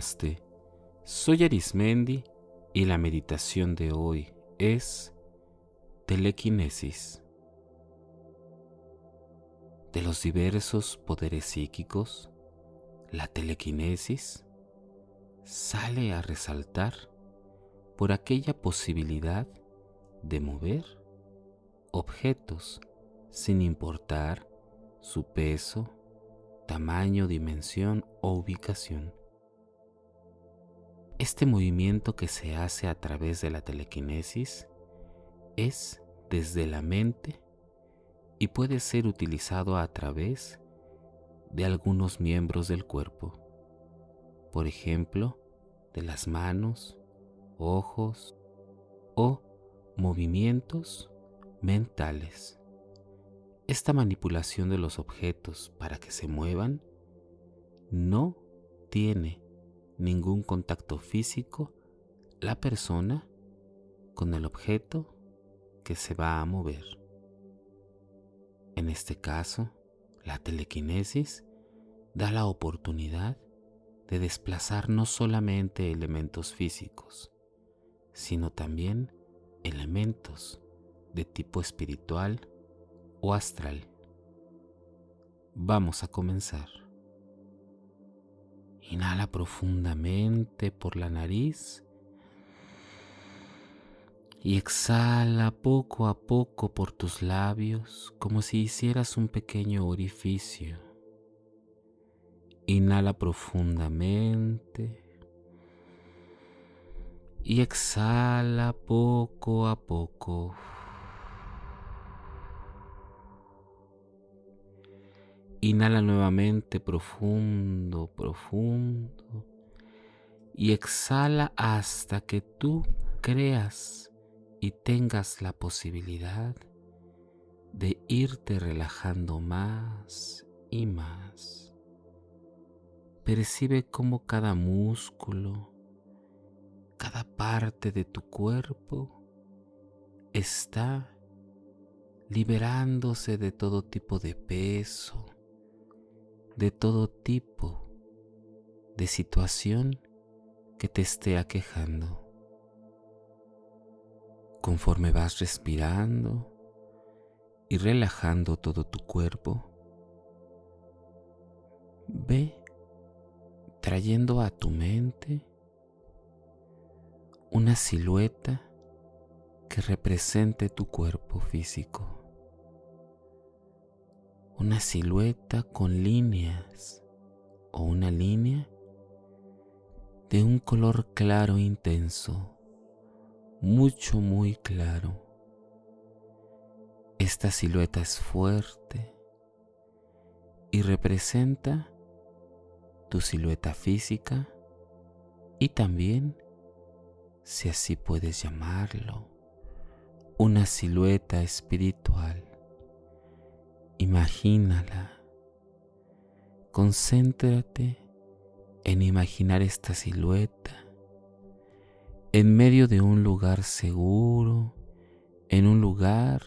Namaste. Soy Arismendi y la meditación de hoy es telequinesis. De los diversos poderes psíquicos, la telequinesis sale a resaltar por aquella posibilidad de mover objetos sin importar su peso, tamaño, dimensión o ubicación. Este movimiento que se hace a través de la telequinesis es desde la mente y puede ser utilizado a través de algunos miembros del cuerpo, por ejemplo, de las manos, ojos o movimientos mentales. Esta manipulación de los objetos para que se muevan no tiene ningún contacto físico la persona con el objeto que se va a mover. En este caso, la telequinesis da la oportunidad de desplazar no solamente elementos físicos, sino también elementos de tipo espiritual o astral. Vamos a comenzar. Inhala profundamente por la nariz y exhala poco a poco por tus labios como si hicieras un pequeño orificio. Inhala profundamente y exhala poco a poco. Inhala nuevamente profundo, profundo. Y exhala hasta que tú creas y tengas la posibilidad de irte relajando más y más. Percibe cómo cada músculo, cada parte de tu cuerpo está liberándose de todo tipo de peso, de todo tipo de situación que te esté aquejando. Conforme vas respirando y relajando todo tu cuerpo, ve trayendo a tu mente una silueta que represente tu cuerpo físico una silueta con líneas o una línea de un color claro intenso, mucho, muy claro. Esta silueta es fuerte y representa tu silueta física y también, si así puedes llamarlo, una silueta espiritual. Imagínala. Concéntrate en imaginar esta silueta en medio de un lugar seguro, en un lugar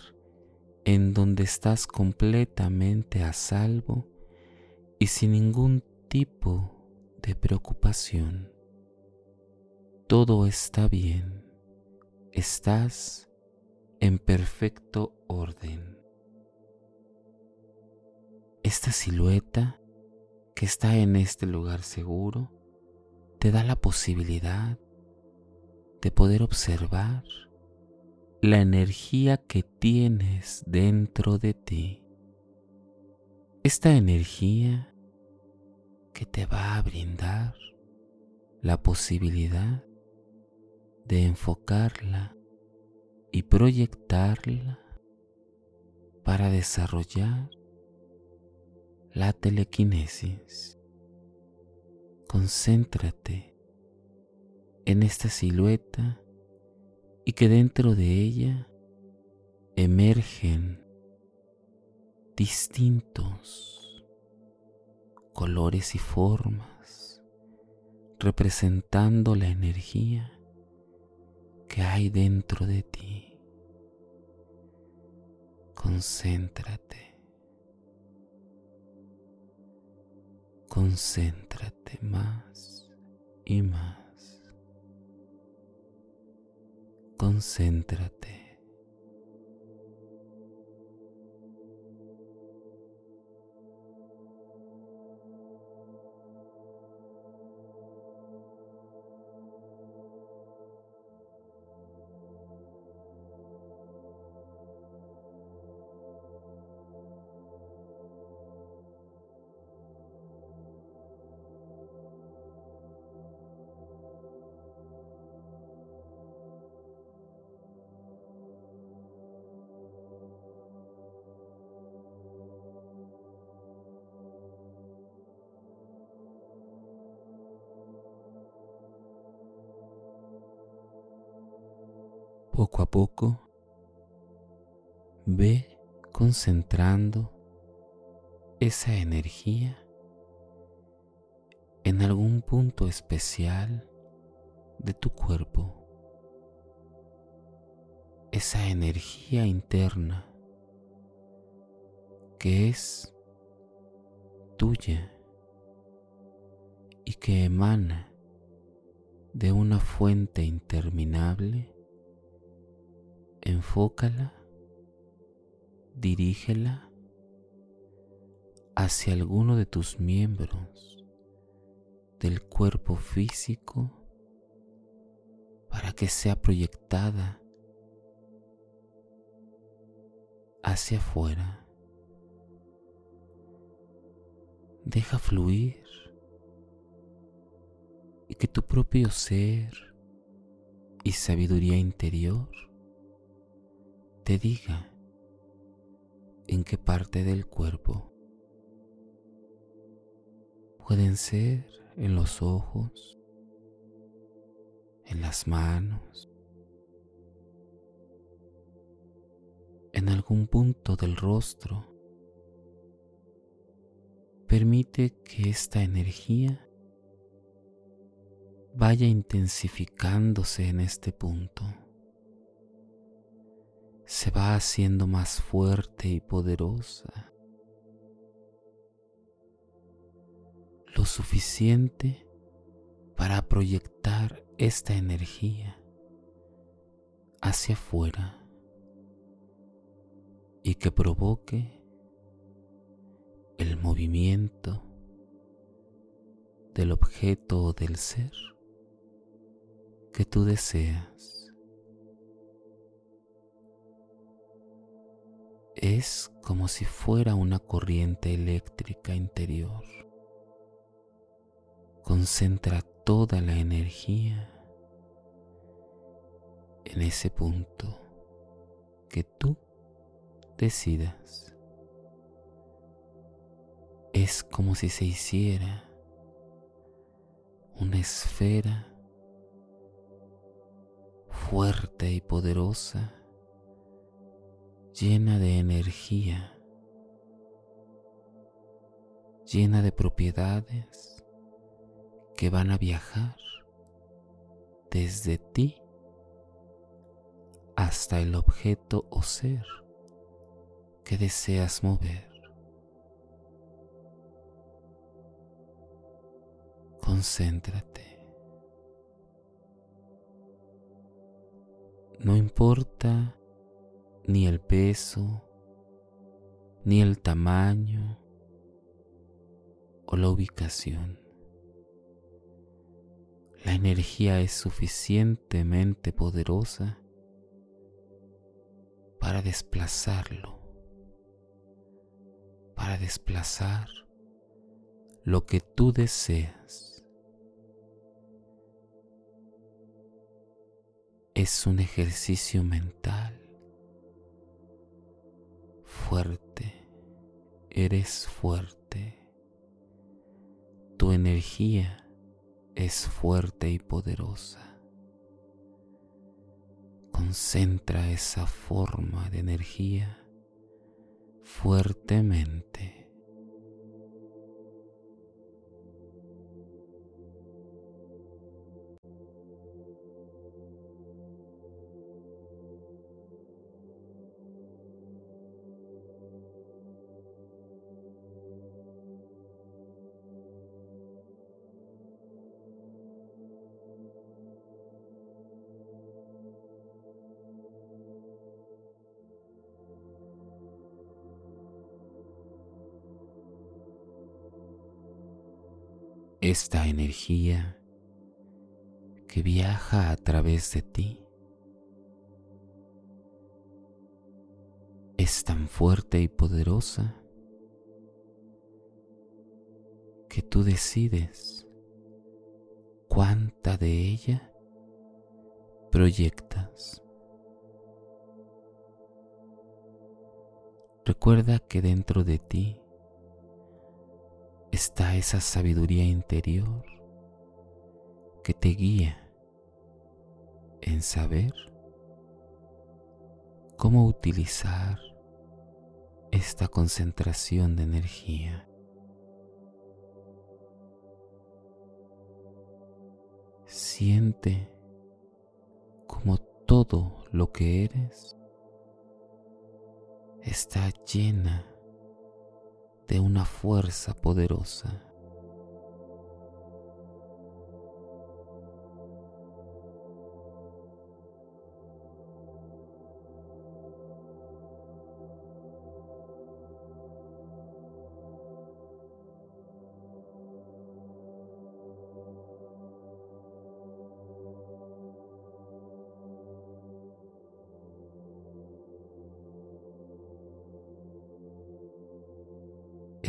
en donde estás completamente a salvo y sin ningún tipo de preocupación. Todo está bien, estás en perfecto orden esta silueta que está en este lugar seguro te da la posibilidad de poder observar la energía que tienes dentro de ti. Esta energía que te va a brindar la posibilidad de enfocarla y proyectarla para desarrollar la telequinesis. Concéntrate en esta silueta y que dentro de ella emergen distintos colores y formas representando la energía que hay dentro de ti. Concéntrate. Concéntrate más y más. Concéntrate. Poco a poco, ve concentrando esa energía en algún punto especial de tu cuerpo. Esa energía interna que es tuya y que emana de una fuente interminable enfócala, dirígela hacia alguno de tus miembros del cuerpo físico para que sea proyectada hacia afuera. Deja fluir y que tu propio ser y sabiduría interior te diga en qué parte del cuerpo. Pueden ser en los ojos, en las manos, en algún punto del rostro. Permite que esta energía vaya intensificándose en este punto se va haciendo más fuerte y poderosa. Lo suficiente para proyectar esta energía hacia afuera y que provoque el movimiento del objeto o del ser que tú deseas. Es como si fuera una corriente eléctrica interior. Concentra toda la energía en ese punto que tú decidas. Es como si se hiciera una esfera fuerte y poderosa llena de energía, llena de propiedades que van a viajar desde ti hasta el objeto o ser que deseas mover. Concéntrate. No importa ni el peso, ni el tamaño o la ubicación. La energía es suficientemente poderosa para desplazarlo, para desplazar lo que tú deseas. Es un ejercicio mental fuerte, eres fuerte. Tu energía es fuerte y poderosa. Concentra esa forma de energía fuertemente. Esta energía que viaja a través de ti es tan fuerte y poderosa que tú decides cuánta de ella proyectas. Recuerda que dentro de ti está esa sabiduría interior que te guía en saber cómo utilizar esta concentración de energía. Siente como todo lo que eres está llena de una fuerza poderosa.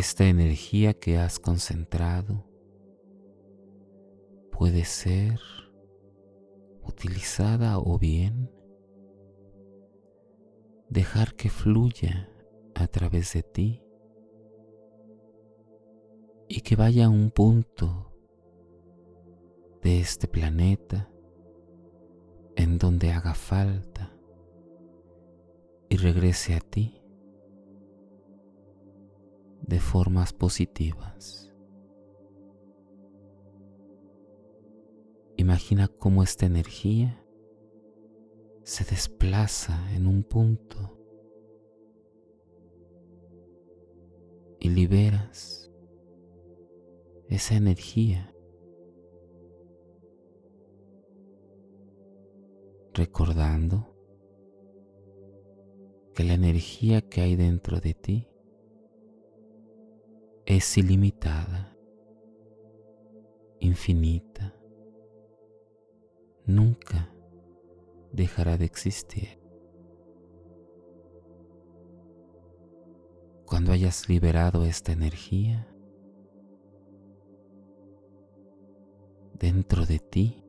Esta energía que has concentrado puede ser utilizada o bien dejar que fluya a través de ti y que vaya a un punto de este planeta en donde haga falta y regrese a ti de formas positivas. Imagina cómo esta energía se desplaza en un punto y liberas esa energía. Recordando que la energía que hay dentro de ti es ilimitada, infinita, nunca dejará de existir. Cuando hayas liberado esta energía dentro de ti,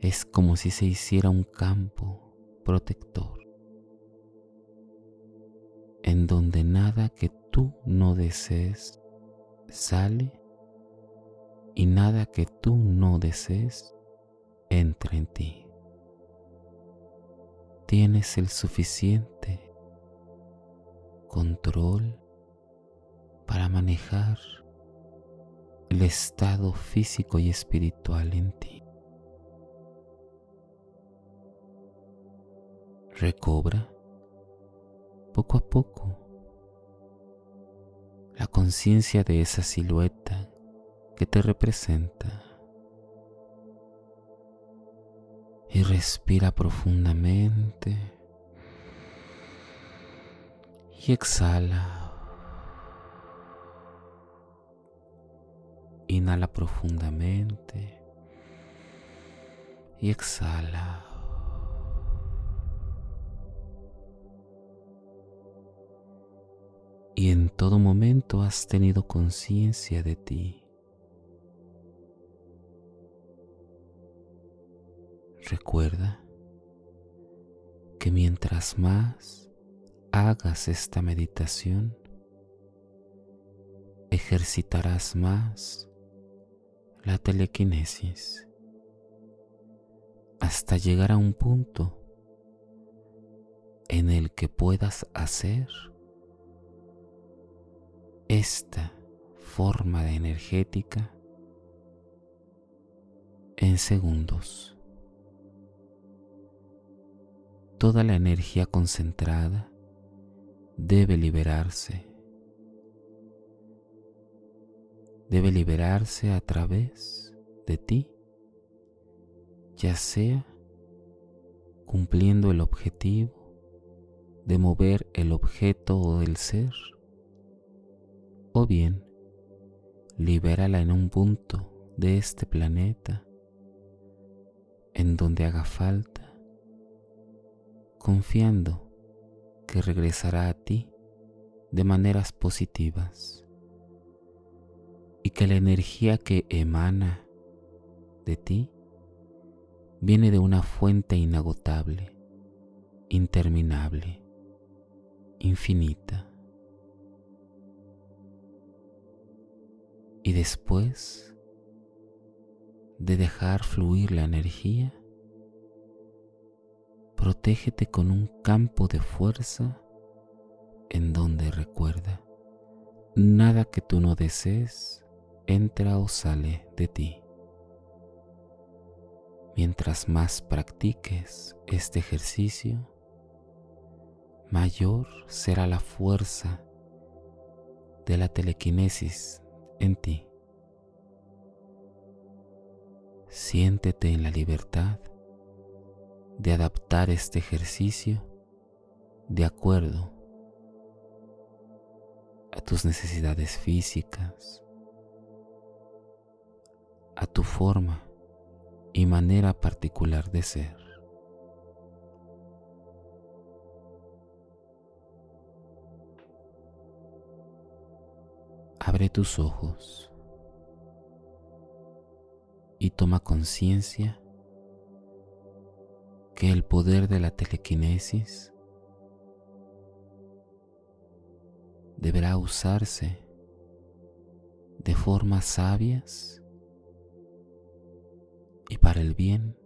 es como si se hiciera un campo protector en donde nada que tú no desees sale y nada que tú no desees entra en ti. Tienes el suficiente control para manejar el estado físico y espiritual en ti. Recobra poco a poco la conciencia de esa silueta que te representa. Y respira profundamente. Y exhala. Inhala profundamente. Y exhala. Y en todo momento has tenido conciencia de ti. Recuerda que mientras más hagas esta meditación, ejercitarás más la telequinesis hasta llegar a un punto en el que puedas hacer esta forma de energética en segundos. Toda la energía concentrada debe liberarse. Debe liberarse a través de ti, ya sea cumpliendo el objetivo de mover el objeto o el ser o bien libérala en un punto de este planeta, en donde haga falta, confiando que regresará a ti de maneras positivas y que la energía que emana de ti viene de una fuente inagotable, interminable, infinita. Y después de dejar fluir la energía, protégete con un campo de fuerza en donde recuerda, nada que tú no desees entra o sale de ti. Mientras más practiques este ejercicio, mayor será la fuerza de la telequinesis en ti. Siéntete en la libertad de adaptar este ejercicio de acuerdo a tus necesidades físicas, a tu forma y manera particular de ser. Abre tus ojos y toma conciencia que el poder de la telequinesis deberá usarse de formas sabias y para el bien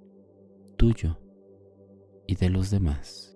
tuyo y de los demás.